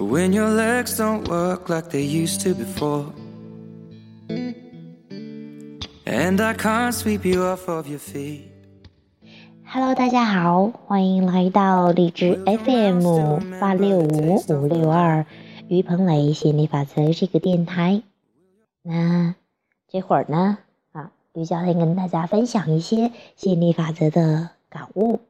when your legs don't work like they used to before. And I can't sweep you off of your feet. Hello，大家好，欢迎来到荔枝 FM 八六五五六二于鹏磊心理法则这个电台。那这会儿呢，啊，于教练跟大家分享一些心理法则的感悟。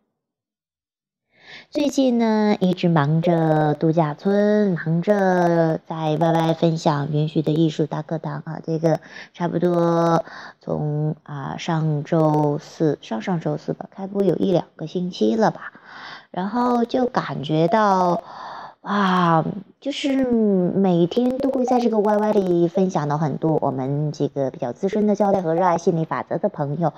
最近呢，一直忙着度假村，忙着在 YY 分享允许的艺术大课堂啊。这个差不多从啊上周四、上上周四吧，开播有一两个星期了吧。然后就感觉到，哇，就是每天都会在这个 YY 里分享到很多我们几个比较资深的教练和热爱心理法则的朋友，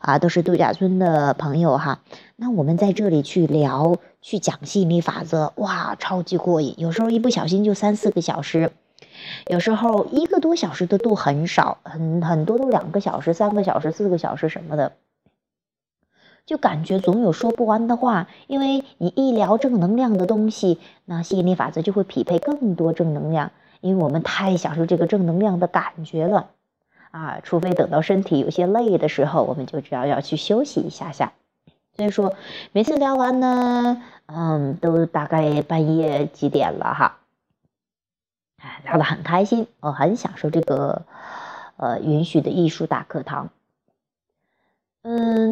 啊，都是度假村的朋友哈。那我们在这里去聊。去讲心理法则，哇，超级过瘾！有时候一不小心就三四个小时，有时候一个多小时的都很少，很很多都两个小时、三个小时、四个小时什么的，就感觉总有说不完的话。因为你一聊正能量的东西，那吸引力法则就会匹配更多正能量。因为我们太享受这个正能量的感觉了啊！除非等到身体有些累的时候，我们就知道要去休息一下下。所以说，每次聊完呢。嗯，都大概半夜几点了哈，哎，聊得很开心，我很享受这个呃允许的艺术大课堂。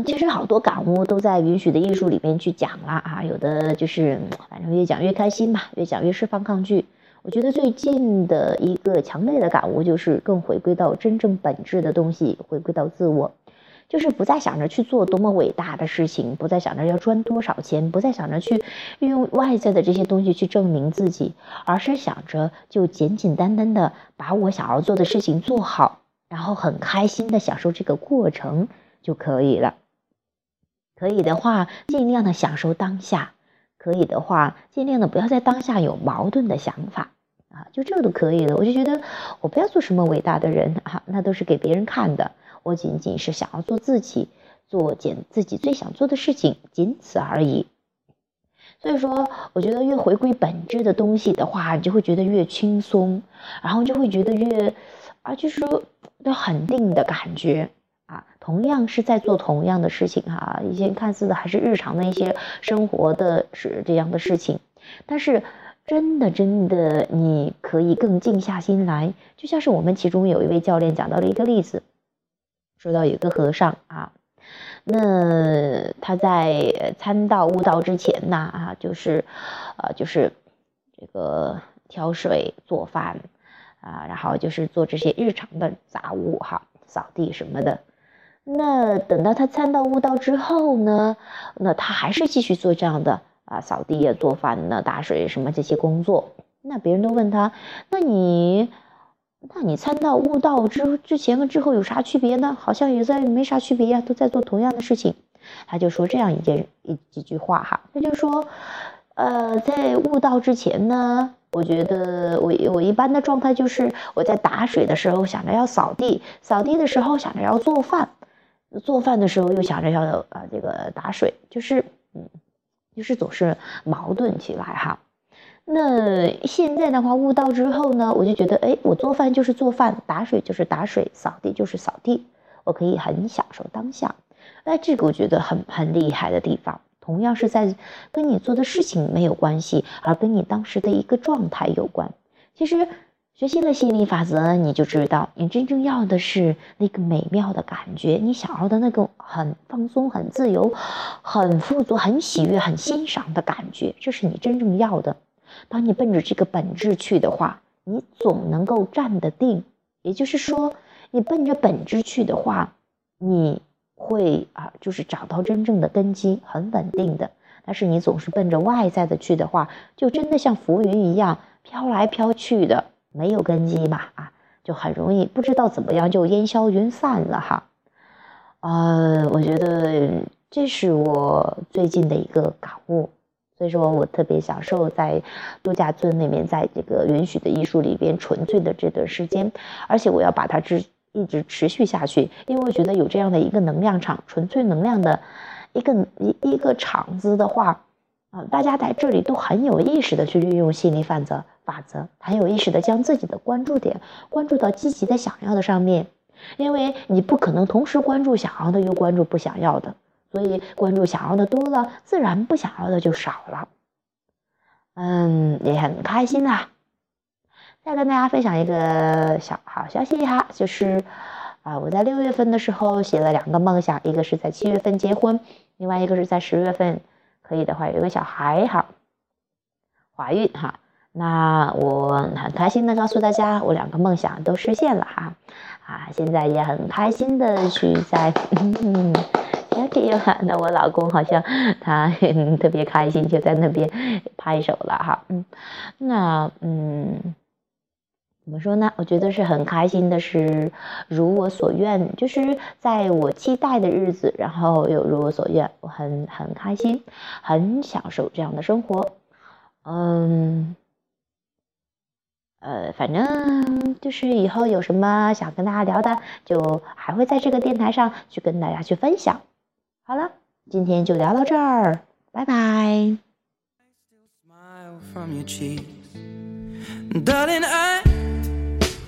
其实好多感悟都在允许的艺术里面去讲了啊，有的就是反正越讲越开心吧，越讲越释放抗拒。我觉得最近的一个强烈的感悟就是更回归到真正本质的东西，回归到自我。就是不再想着去做多么伟大的事情，不再想着要赚多少钱，不再想着去运用外在的这些东西去证明自己，而是想着就简简单单的把我想要做的事情做好，然后很开心的享受这个过程就可以了。可以的话，尽量的享受当下；可以的话，尽量的不要在当下有矛盾的想法啊，就这个都可以了。我就觉得我不要做什么伟大的人啊，那都是给别人看的。我仅仅是想要做自己，做件自己最想做的事情，仅此而已。所以说，我觉得越回归本质的东西的话，你就会觉得越轻松，然后就会觉得越啊，就是说很定的感觉啊。同样是在做同样的事情哈，一些看似的还是日常的一些生活的是这样的事情，但是真的真的你可以更静下心来，就像是我们其中有一位教练讲到了一个例子。说到有一个和尚啊，那他在参道悟道之前呢啊，就是，呃，就是这个挑水做饭啊，然后就是做这些日常的杂物哈，扫地什么的。那等到他参到悟道之后呢，那他还是继续做这样的啊，扫地呀、做饭呢、打水什么这些工作。那别人都问他，那你？那你参到悟道之之前和之后有啥区别呢？好像也在没啥区别呀，都在做同样的事情。他就说这样一件一几句话哈，他就说，呃，在悟道之前呢，我觉得我我一般的状态就是我在打水的时候想着要扫地，扫地的时候想着要做饭，做饭的时候又想着要啊这个打水，就是嗯，就是总是矛盾起来哈。那现在的话，悟道之后呢，我就觉得，哎，我做饭就是做饭，打水就是打水，扫地就是扫地，我可以很享受当下。哎，这个我觉得很很厉害的地方，同样是在跟你做的事情没有关系，而跟你当时的一个状态有关。其实学习了心理法则，你就知道，你真正要的是那个美妙的感觉，你想要的那个很放松、很自由、很富足、很喜悦、很欣赏的感觉，这是你真正要的。当你奔着这个本质去的话，你总能够站得定。也就是说，你奔着本质去的话，你会啊，就是找到真正的根基，很稳定的。但是你总是奔着外在的去的话，就真的像浮云一样飘来飘去的，没有根基嘛啊，就很容易不知道怎么样就烟消云散了哈。呃，我觉得这是我最近的一个感悟。所以说我特别享受在度假村里面，在这个允许的艺术里边纯粹的这段时间，而且我要把它持一直持续下去，因为我觉得有这样的一个能量场，纯粹能量的一个一一个场子的话，啊，大家在这里都很有意识的去运用吸引力法则，法则很有意识的将自己的关注点关注到积极的想要的上面，因为你不可能同时关注想要的又关注不想要的，所以关注想要的多了，自然不想要的就少了。嗯，也很开心啊。再跟大家分享一个小好消息哈，就是啊，我在六月份的时候写了两个梦想，一个是在七月份结婚，另外一个是在十月份。可以的话，有一个小孩哈，怀孕哈，那我很开心的告诉大家，我两个梦想都实现了哈，啊，现在也很开心的去在，Thank you，那我老公好像他特别开心，就在那边拍手了哈，嗯，那嗯。怎么说呢？我觉得是很开心的，是如我所愿，就是在我期待的日子，然后又如我所愿，我很很开心，很享受这样的生活。嗯，呃，反正就是以后有什么想跟大家聊的，就还会在这个电台上去跟大家去分享。好了，今天就聊到这儿，拜拜。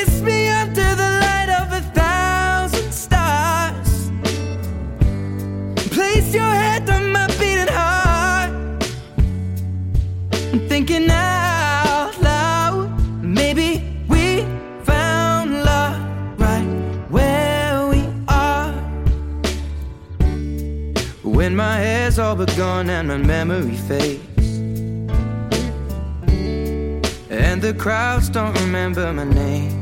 Kiss me under the light of a thousand stars. Place your head on my beating heart. I'm thinking out loud. Maybe we found love right where we are. When my hair's all but gone and my memory fades. And the crowds don't remember my name.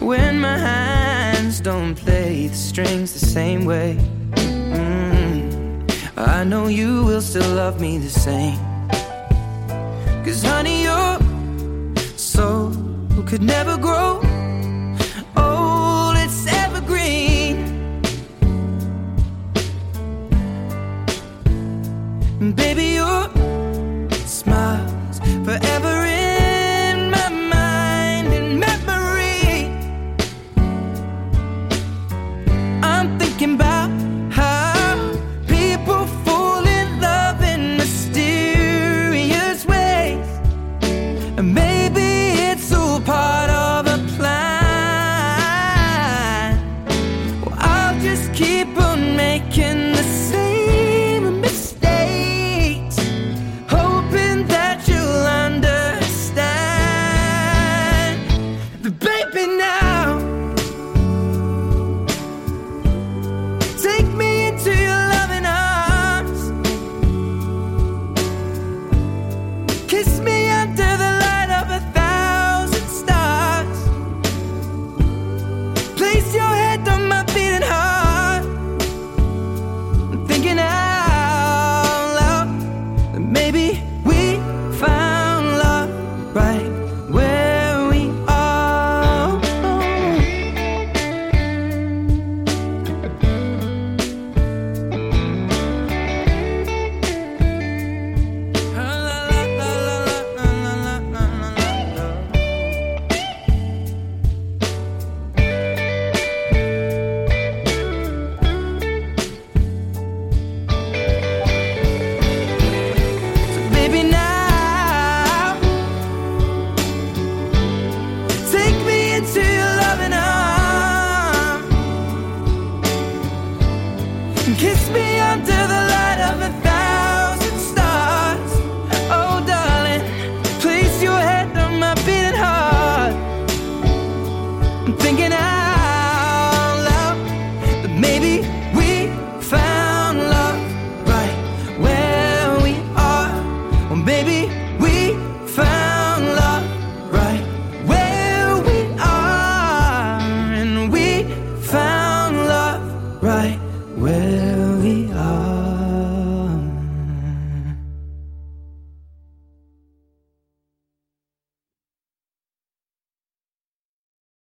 When my hands don't play the strings the same way. Mm, I know you will still love me the same. Cause honey, your soul could never grow old, it's evergreen. Baby, mediante